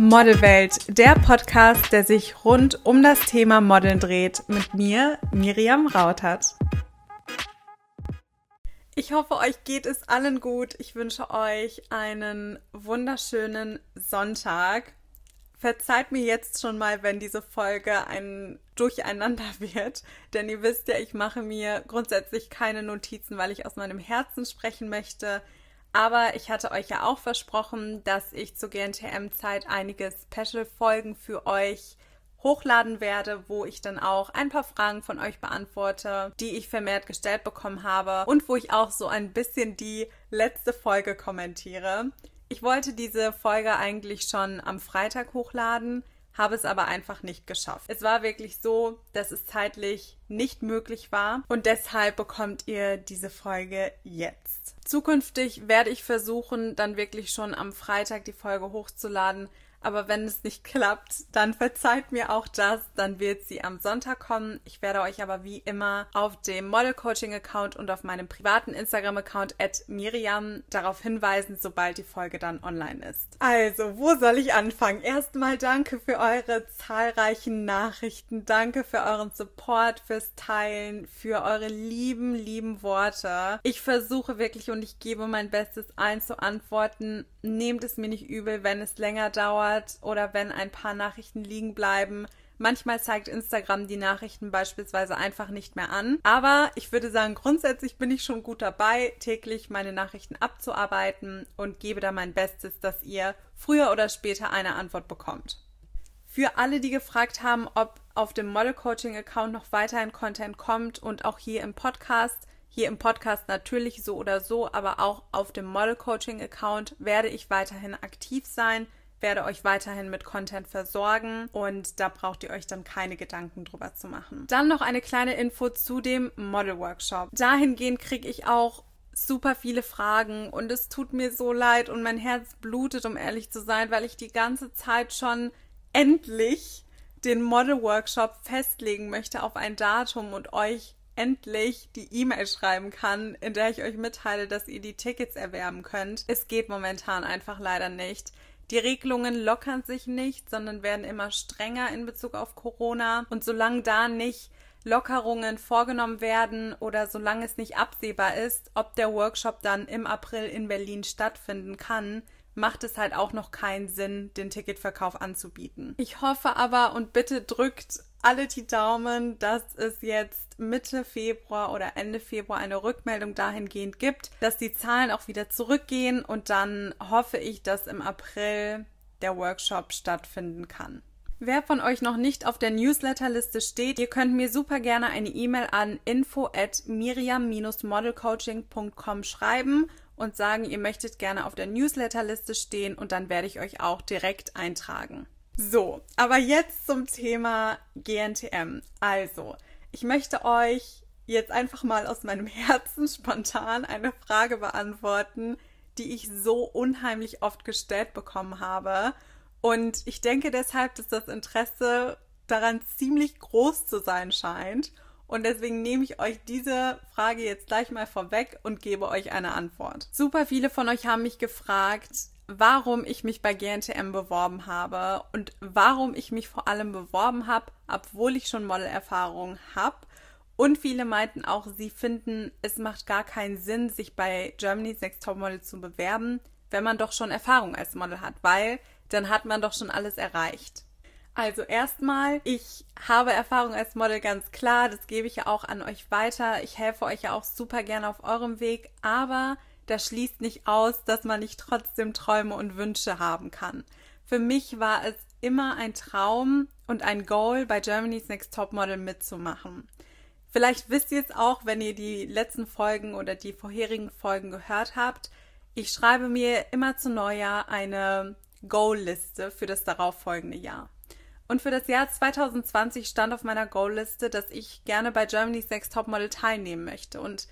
Modelwelt, der Podcast, der sich rund um das Thema Modeln dreht, mit mir, Miriam Rautert. Ich hoffe, euch geht es allen gut. Ich wünsche euch einen wunderschönen Sonntag. Verzeiht mir jetzt schon mal, wenn diese Folge ein Durcheinander wird, denn ihr wisst ja, ich mache mir grundsätzlich keine Notizen, weil ich aus meinem Herzen sprechen möchte. Aber ich hatte euch ja auch versprochen, dass ich zur GNTM-Zeit einige Special-Folgen für euch hochladen werde, wo ich dann auch ein paar Fragen von euch beantworte, die ich vermehrt gestellt bekommen habe und wo ich auch so ein bisschen die letzte Folge kommentiere. Ich wollte diese Folge eigentlich schon am Freitag hochladen, habe es aber einfach nicht geschafft. Es war wirklich so, dass es zeitlich nicht möglich war und deshalb bekommt ihr diese Folge jetzt. Zukünftig werde ich versuchen, dann wirklich schon am Freitag die Folge hochzuladen, aber wenn es nicht klappt, dann verzeiht mir auch das. Dann wird sie am Sonntag kommen. Ich werde euch aber wie immer auf dem Model Coaching Account und auf meinem privaten Instagram Account at Miriam darauf hinweisen, sobald die Folge dann online ist. Also, wo soll ich anfangen? Erstmal danke für eure zahlreichen Nachrichten. Danke für euren Support, fürs Teilen, für eure lieben, lieben Worte. Ich versuche wirklich und ich gebe mein Bestes, allen zu antworten. Nehmt es mir nicht übel, wenn es länger dauert dauert oder wenn ein paar Nachrichten liegen bleiben. Manchmal zeigt Instagram die Nachrichten beispielsweise einfach nicht mehr an. Aber ich würde sagen, grundsätzlich bin ich schon gut dabei, täglich meine Nachrichten abzuarbeiten und gebe da mein Bestes, dass ihr früher oder später eine Antwort bekommt. Für alle, die gefragt haben, ob auf dem Model Coaching Account noch weiterhin Content kommt und auch hier im Podcast, hier im Podcast natürlich so oder so, aber auch auf dem Model Coaching Account werde ich weiterhin aktiv sein werde euch weiterhin mit Content versorgen und da braucht ihr euch dann keine Gedanken drüber zu machen. Dann noch eine kleine Info zu dem Model Workshop. Dahingehend kriege ich auch super viele Fragen und es tut mir so leid und mein Herz blutet, um ehrlich zu sein, weil ich die ganze Zeit schon endlich den Model Workshop festlegen möchte auf ein Datum und euch endlich die E-Mail schreiben kann, in der ich euch mitteile, dass ihr die Tickets erwerben könnt. Es geht momentan einfach leider nicht. Die Regelungen lockern sich nicht, sondern werden immer strenger in Bezug auf Corona. Und solange da nicht Lockerungen vorgenommen werden oder solange es nicht absehbar ist, ob der Workshop dann im April in Berlin stattfinden kann, macht es halt auch noch keinen Sinn, den Ticketverkauf anzubieten. Ich hoffe aber und bitte drückt alle die Daumen, dass es jetzt Mitte Februar oder Ende Februar eine Rückmeldung dahingehend gibt, dass die Zahlen auch wieder zurückgehen und dann hoffe ich, dass im April der Workshop stattfinden kann. Wer von euch noch nicht auf der Newsletterliste steht, ihr könnt mir super gerne eine E-Mail an info at miriam-modelcoaching.com schreiben und sagen, ihr möchtet gerne auf der Newsletterliste stehen und dann werde ich euch auch direkt eintragen. So, aber jetzt zum Thema GNTM. Also, ich möchte euch jetzt einfach mal aus meinem Herzen spontan eine Frage beantworten, die ich so unheimlich oft gestellt bekommen habe. Und ich denke deshalb, dass das Interesse daran ziemlich groß zu sein scheint. Und deswegen nehme ich euch diese Frage jetzt gleich mal vorweg und gebe euch eine Antwort. Super viele von euch haben mich gefragt, warum ich mich bei GNTM beworben habe und warum ich mich vor allem beworben habe, obwohl ich schon Modelerfahrung habe. Und viele meinten auch, sie finden, es macht gar keinen Sinn, sich bei Germany's Next Top Model zu bewerben, wenn man doch schon Erfahrung als Model hat, weil dann hat man doch schon alles erreicht. Also erstmal, ich habe Erfahrung als Model ganz klar, das gebe ich ja auch an euch weiter. Ich helfe euch ja auch super gerne auf eurem Weg, aber das schließt nicht aus, dass man nicht trotzdem Träume und Wünsche haben kann. Für mich war es immer ein Traum und ein Goal, bei Germany's Next Top Model mitzumachen. Vielleicht wisst ihr es auch, wenn ihr die letzten Folgen oder die vorherigen Folgen gehört habt. Ich schreibe mir immer zu Neujahr eine Goal-Liste für das darauffolgende Jahr. Und für das Jahr 2020 stand auf meiner Goal-Liste, dass ich gerne bei Germany's Next Top Model teilnehmen möchte. Und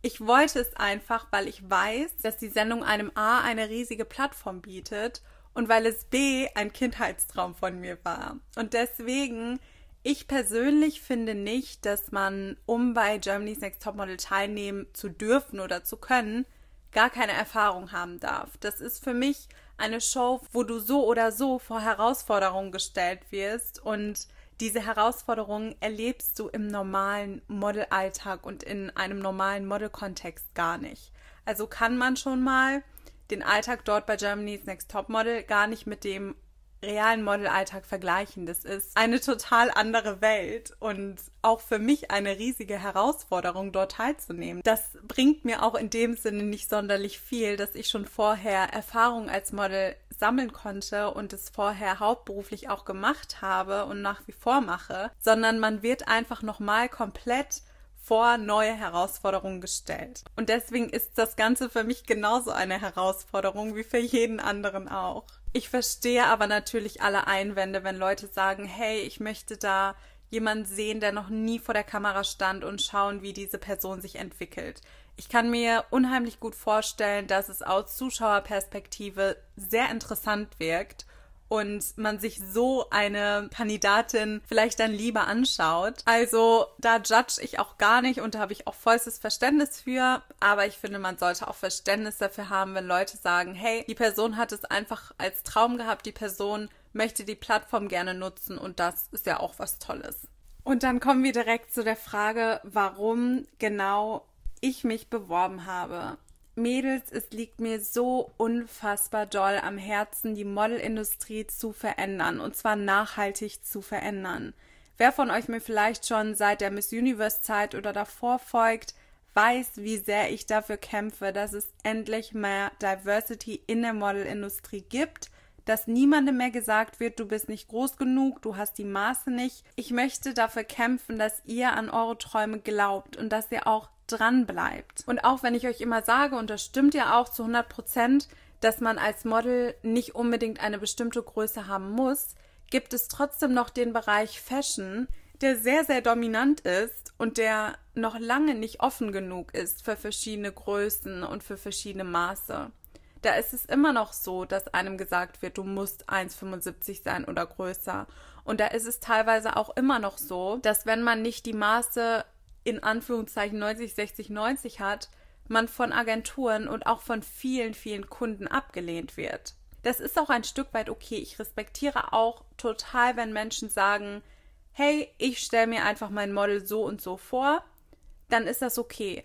ich wollte es einfach, weil ich weiß, dass die Sendung einem A eine riesige Plattform bietet und weil es B ein Kindheitstraum von mir war. Und deswegen, ich persönlich finde nicht, dass man, um bei Germany's Next Topmodel teilnehmen zu dürfen oder zu können, gar keine Erfahrung haben darf. Das ist für mich eine Show, wo du so oder so vor Herausforderungen gestellt wirst und diese Herausforderungen erlebst du im normalen Modelalltag und in einem normalen Modelkontext gar nicht. Also kann man schon mal den Alltag dort bei Germany's Next Top Model gar nicht mit dem realen Modelalltag vergleichen. Das ist eine total andere Welt und auch für mich eine riesige Herausforderung, dort teilzunehmen. Das bringt mir auch in dem Sinne nicht sonderlich viel, dass ich schon vorher Erfahrung als Model sammeln konnte und es vorher hauptberuflich auch gemacht habe und nach wie vor mache, sondern man wird einfach nochmal komplett vor neue Herausforderungen gestellt. Und deswegen ist das Ganze für mich genauso eine Herausforderung wie für jeden anderen auch. Ich verstehe aber natürlich alle Einwände, wenn Leute sagen, hey, ich möchte da jemanden sehen, der noch nie vor der Kamera stand und schauen, wie diese Person sich entwickelt. Ich kann mir unheimlich gut vorstellen, dass es aus Zuschauerperspektive sehr interessant wirkt und man sich so eine Kandidatin vielleicht dann lieber anschaut. Also da judge ich auch gar nicht und da habe ich auch vollstes Verständnis für. Aber ich finde, man sollte auch Verständnis dafür haben, wenn Leute sagen, hey, die Person hat es einfach als Traum gehabt, die Person möchte die Plattform gerne nutzen und das ist ja auch was Tolles. Und dann kommen wir direkt zu der Frage, warum genau ich mich beworben habe. Mädels, es liegt mir so unfassbar doll am Herzen, die Modelindustrie zu verändern und zwar nachhaltig zu verändern. Wer von euch mir vielleicht schon seit der Miss Universe Zeit oder davor folgt, weiß, wie sehr ich dafür kämpfe, dass es endlich mehr Diversity in der Modelindustrie gibt, dass niemandem mehr gesagt wird, du bist nicht groß genug, du hast die Maße nicht. Ich möchte dafür kämpfen, dass ihr an eure Träume glaubt und dass ihr auch dran bleibt. Und auch wenn ich euch immer sage, und das stimmt ja auch zu 100 Prozent, dass man als Model nicht unbedingt eine bestimmte Größe haben muss, gibt es trotzdem noch den Bereich Fashion, der sehr, sehr dominant ist und der noch lange nicht offen genug ist für verschiedene Größen und für verschiedene Maße. Da ist es immer noch so, dass einem gesagt wird, du musst 1,75 sein oder größer. Und da ist es teilweise auch immer noch so, dass wenn man nicht die Maße in Anführungszeichen 90, 60, 90 hat, man von Agenturen und auch von vielen, vielen Kunden abgelehnt wird. Das ist auch ein Stück weit okay. Ich respektiere auch total, wenn Menschen sagen, hey, ich stelle mir einfach mein Model so und so vor, dann ist das okay.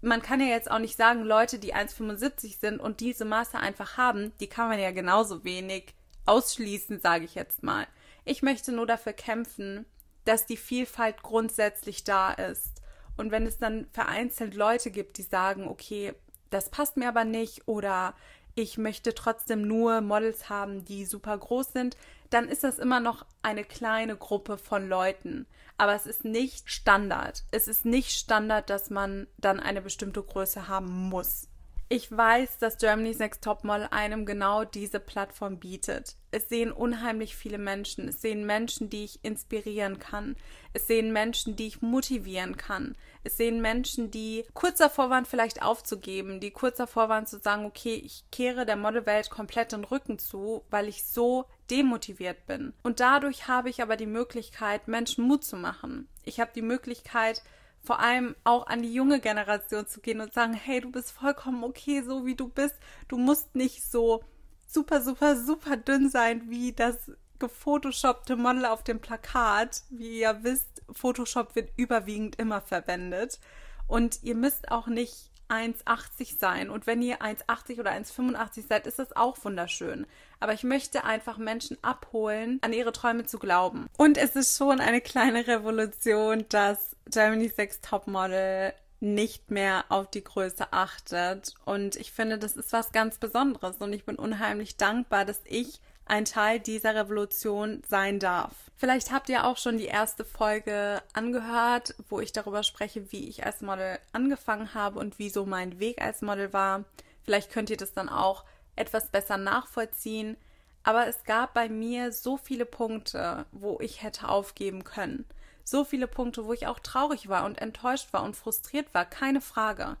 Man kann ja jetzt auch nicht sagen, Leute, die 1,75 sind und diese Maße einfach haben, die kann man ja genauso wenig ausschließen, sage ich jetzt mal. Ich möchte nur dafür kämpfen, dass die Vielfalt grundsätzlich da ist. Und wenn es dann vereinzelt Leute gibt, die sagen, okay, das passt mir aber nicht oder ich möchte trotzdem nur Models haben, die super groß sind, dann ist das immer noch eine kleine Gruppe von Leuten. Aber es ist nicht Standard. Es ist nicht Standard, dass man dann eine bestimmte Größe haben muss. Ich weiß, dass Germany's Next Topmodel einem genau diese Plattform bietet. Es sehen unheimlich viele Menschen. Es sehen Menschen, die ich inspirieren kann. Es sehen Menschen, die ich motivieren kann. Es sehen Menschen, die kurz davor waren, vielleicht aufzugeben, die kurz davor waren zu sagen, okay, ich kehre der Modelwelt komplett den Rücken zu, weil ich so demotiviert bin. Und dadurch habe ich aber die Möglichkeit, Menschen Mut zu machen. Ich habe die Möglichkeit, vor allem auch an die junge Generation zu gehen und sagen, hey, du bist vollkommen okay, so wie du bist. Du musst nicht so super, super, super dünn sein wie das gefotoshoppte Model auf dem Plakat. Wie ihr wisst, Photoshop wird überwiegend immer verwendet. Und ihr müsst auch nicht 1,80 sein. Und wenn ihr 1,80 oder 1,85 seid, ist das auch wunderschön. Aber ich möchte einfach Menschen abholen, an ihre Träume zu glauben. Und es ist schon eine kleine Revolution, dass Germany's Next Topmodel nicht mehr auf die Größe achtet. Und ich finde, das ist was ganz Besonderes. Und ich bin unheimlich dankbar, dass ich ein Teil dieser Revolution sein darf. Vielleicht habt ihr auch schon die erste Folge angehört, wo ich darüber spreche, wie ich als Model angefangen habe und wieso mein Weg als Model war. Vielleicht könnt ihr das dann auch etwas besser nachvollziehen. Aber es gab bei mir so viele Punkte, wo ich hätte aufgeben können. So viele Punkte, wo ich auch traurig war und enttäuscht war und frustriert war, keine Frage.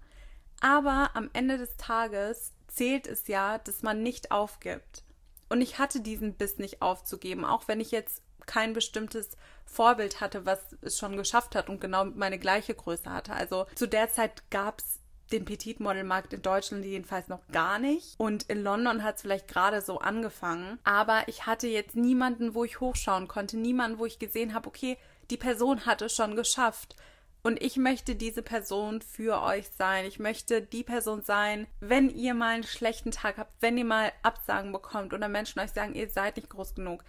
Aber am Ende des Tages zählt es ja, dass man nicht aufgibt. Und ich hatte diesen Biss nicht aufzugeben, auch wenn ich jetzt kein bestimmtes Vorbild hatte, was es schon geschafft hat und genau meine gleiche Größe hatte. Also zu der Zeit gab es den Petit-Model-Markt in Deutschland jedenfalls noch gar nicht. Und in London hat es vielleicht gerade so angefangen. Aber ich hatte jetzt niemanden, wo ich hochschauen konnte. Niemanden, wo ich gesehen habe, okay, die Person hat es schon geschafft. Und ich möchte diese Person für euch sein. Ich möchte die Person sein, wenn ihr mal einen schlechten Tag habt, wenn ihr mal Absagen bekommt oder Menschen euch sagen, ihr seid nicht groß genug,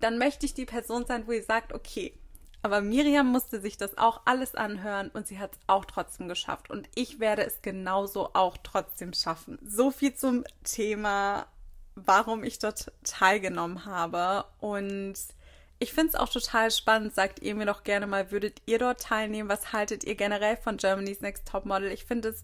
dann möchte ich die Person sein, wo ihr sagt, okay, aber Miriam musste sich das auch alles anhören und sie hat es auch trotzdem geschafft. Und ich werde es genauso auch trotzdem schaffen. So viel zum Thema, warum ich dort teilgenommen habe. Und ich finde es auch total spannend. Sagt ihr mir doch gerne mal, würdet ihr dort teilnehmen? Was haltet ihr generell von Germany's Next Top Model? Ich finde es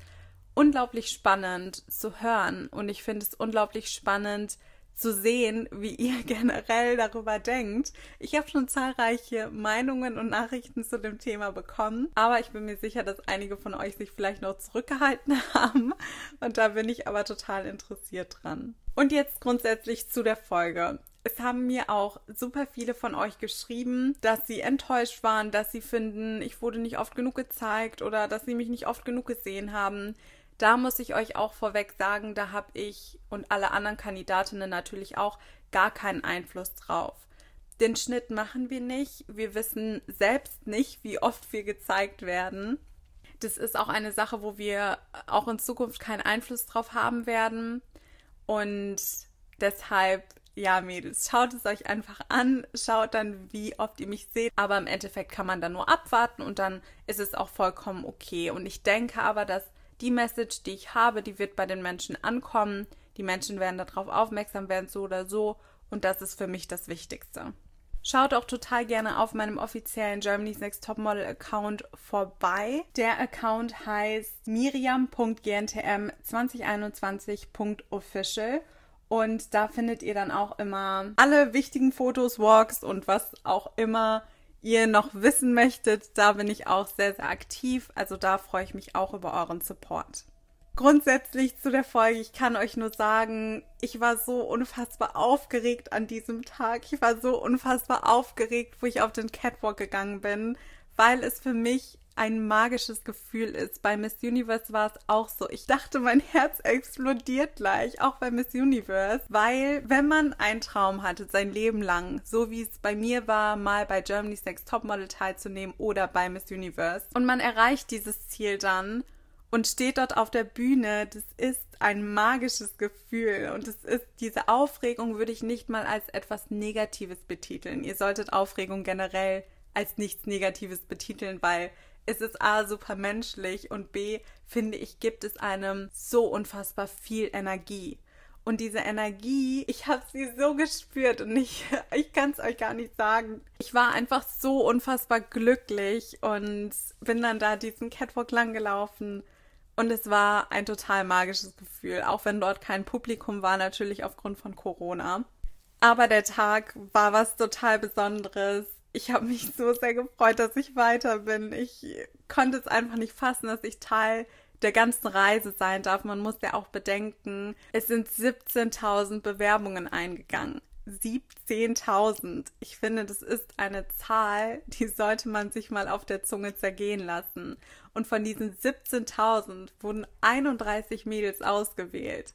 unglaublich spannend zu hören und ich finde es unglaublich spannend, zu sehen, wie ihr generell darüber denkt. Ich habe schon zahlreiche Meinungen und Nachrichten zu dem Thema bekommen, aber ich bin mir sicher, dass einige von euch sich vielleicht noch zurückgehalten haben und da bin ich aber total interessiert dran. Und jetzt grundsätzlich zu der Folge. Es haben mir auch super viele von euch geschrieben, dass sie enttäuscht waren, dass sie finden, ich wurde nicht oft genug gezeigt oder dass sie mich nicht oft genug gesehen haben. Da muss ich euch auch vorweg sagen, da habe ich und alle anderen Kandidatinnen natürlich auch gar keinen Einfluss drauf. Den Schnitt machen wir nicht. Wir wissen selbst nicht, wie oft wir gezeigt werden. Das ist auch eine Sache, wo wir auch in Zukunft keinen Einfluss drauf haben werden. Und deshalb, ja, Mädels, schaut es euch einfach an, schaut dann, wie oft ihr mich seht. Aber im Endeffekt kann man dann nur abwarten und dann ist es auch vollkommen okay. Und ich denke aber, dass die Message, die ich habe, die wird bei den Menschen ankommen. Die Menschen werden darauf aufmerksam werden, so oder so. Und das ist für mich das Wichtigste. Schaut auch total gerne auf meinem offiziellen Germany's Next Topmodel Account vorbei. Der Account heißt miriam.gntm2021.official und da findet ihr dann auch immer alle wichtigen Fotos, Walks und was auch immer ihr noch wissen möchtet, da bin ich auch sehr, sehr aktiv. Also da freue ich mich auch über euren Support. Grundsätzlich zu der Folge, ich kann euch nur sagen, ich war so unfassbar aufgeregt an diesem Tag. Ich war so unfassbar aufgeregt, wo ich auf den Catwalk gegangen bin, weil es für mich ein magisches Gefühl ist. Bei Miss Universe war es auch so. Ich dachte, mein Herz explodiert gleich, auch bei Miss Universe, weil wenn man einen Traum hatte, sein Leben lang, so wie es bei mir war, mal bei Germany's Next Topmodel teilzunehmen oder bei Miss Universe, und man erreicht dieses Ziel dann und steht dort auf der Bühne, das ist ein magisches Gefühl und es ist diese Aufregung würde ich nicht mal als etwas Negatives betiteln. Ihr solltet Aufregung generell als nichts Negatives betiteln, weil es ist A super menschlich und B finde ich, gibt es einem so unfassbar viel Energie. Und diese Energie, ich habe sie so gespürt und ich, ich kann es euch gar nicht sagen. Ich war einfach so unfassbar glücklich und bin dann da diesen Catwalk lang gelaufen. Und es war ein total magisches Gefühl, auch wenn dort kein Publikum war, natürlich aufgrund von Corona. Aber der Tag war was total Besonderes ich habe mich so sehr gefreut, dass ich weiter bin. Ich konnte es einfach nicht fassen, dass ich Teil der ganzen Reise sein darf. Man muss ja auch bedenken, es sind 17.000 Bewerbungen eingegangen. 17.000. Ich finde, das ist eine Zahl, die sollte man sich mal auf der Zunge zergehen lassen. Und von diesen 17.000 wurden 31 Mädels ausgewählt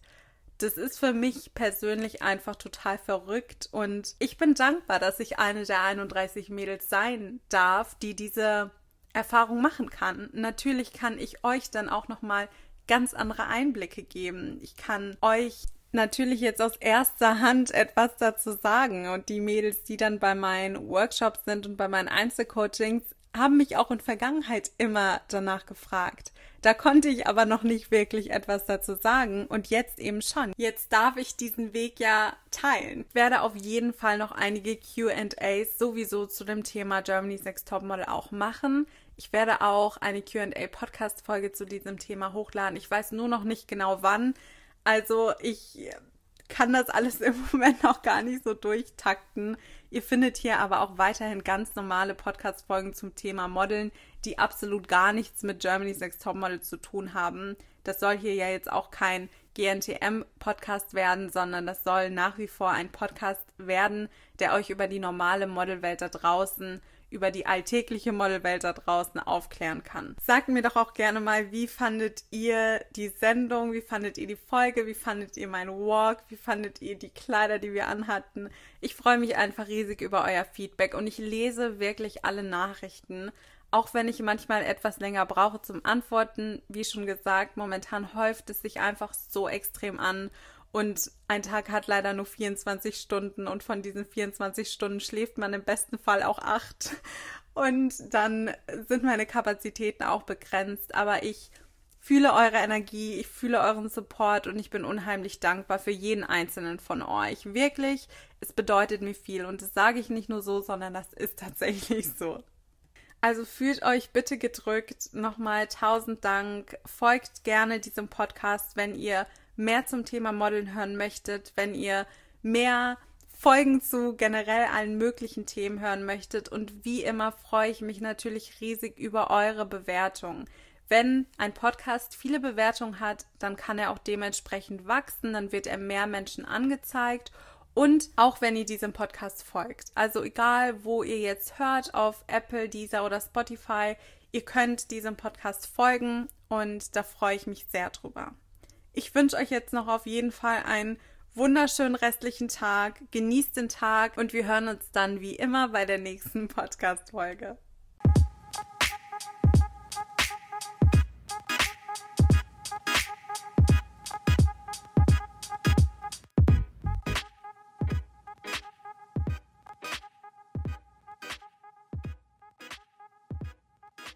das ist für mich persönlich einfach total verrückt und ich bin dankbar, dass ich eine der 31 Mädels sein darf, die diese Erfahrung machen kann. Natürlich kann ich euch dann auch noch mal ganz andere Einblicke geben. Ich kann euch natürlich jetzt aus erster Hand etwas dazu sagen und die Mädels, die dann bei meinen Workshops sind und bei meinen Einzelcoachings, haben mich auch in Vergangenheit immer danach gefragt. Da konnte ich aber noch nicht wirklich etwas dazu sagen und jetzt eben schon. Jetzt darf ich diesen Weg ja teilen. Ich werde auf jeden Fall noch einige QAs sowieso zu dem Thema Germany's Next Topmodel auch machen. Ich werde auch eine QA Podcast Folge zu diesem Thema hochladen. Ich weiß nur noch nicht genau wann. Also ich kann das alles im Moment noch gar nicht so durchtakten. Ihr findet hier aber auch weiterhin ganz normale Podcast-Folgen zum Thema Modeln, die absolut gar nichts mit Germany's Next Topmodel zu tun haben. Das soll hier ja jetzt auch kein GNTM-Podcast werden, sondern das soll nach wie vor ein Podcast werden, der euch über die normale Modelwelt da draußen über die alltägliche Modelwelt da draußen aufklären kann. Sagt mir doch auch gerne mal, wie fandet ihr die Sendung, wie fandet ihr die Folge, wie fandet ihr meinen Walk, wie fandet ihr die Kleider, die wir anhatten. Ich freue mich einfach riesig über euer Feedback und ich lese wirklich alle Nachrichten auch wenn ich manchmal etwas länger brauche zum Antworten, wie schon gesagt, momentan häuft es sich einfach so extrem an und ein Tag hat leider nur 24 Stunden und von diesen 24 Stunden schläft man im besten Fall auch acht. Und dann sind meine Kapazitäten auch begrenzt. Aber ich fühle eure Energie, ich fühle euren Support und ich bin unheimlich dankbar für jeden einzelnen von euch. Wirklich, es bedeutet mir viel und das sage ich nicht nur so, sondern das ist tatsächlich so. Also fühlt euch bitte gedrückt. Nochmal tausend Dank. Folgt gerne diesem Podcast, wenn ihr mehr zum Thema Modeln hören möchtet, wenn ihr mehr Folgen zu generell allen möglichen Themen hören möchtet. Und wie immer freue ich mich natürlich riesig über eure Bewertungen. Wenn ein Podcast viele Bewertungen hat, dann kann er auch dementsprechend wachsen, dann wird er mehr Menschen angezeigt und auch wenn ihr diesem Podcast folgt. Also egal, wo ihr jetzt hört, auf Apple, Deezer oder Spotify, ihr könnt diesem Podcast folgen und da freue ich mich sehr drüber. Ich wünsche euch jetzt noch auf jeden Fall einen wunderschönen restlichen Tag. Genießt den Tag und wir hören uns dann wie immer bei der nächsten Podcast-Folge.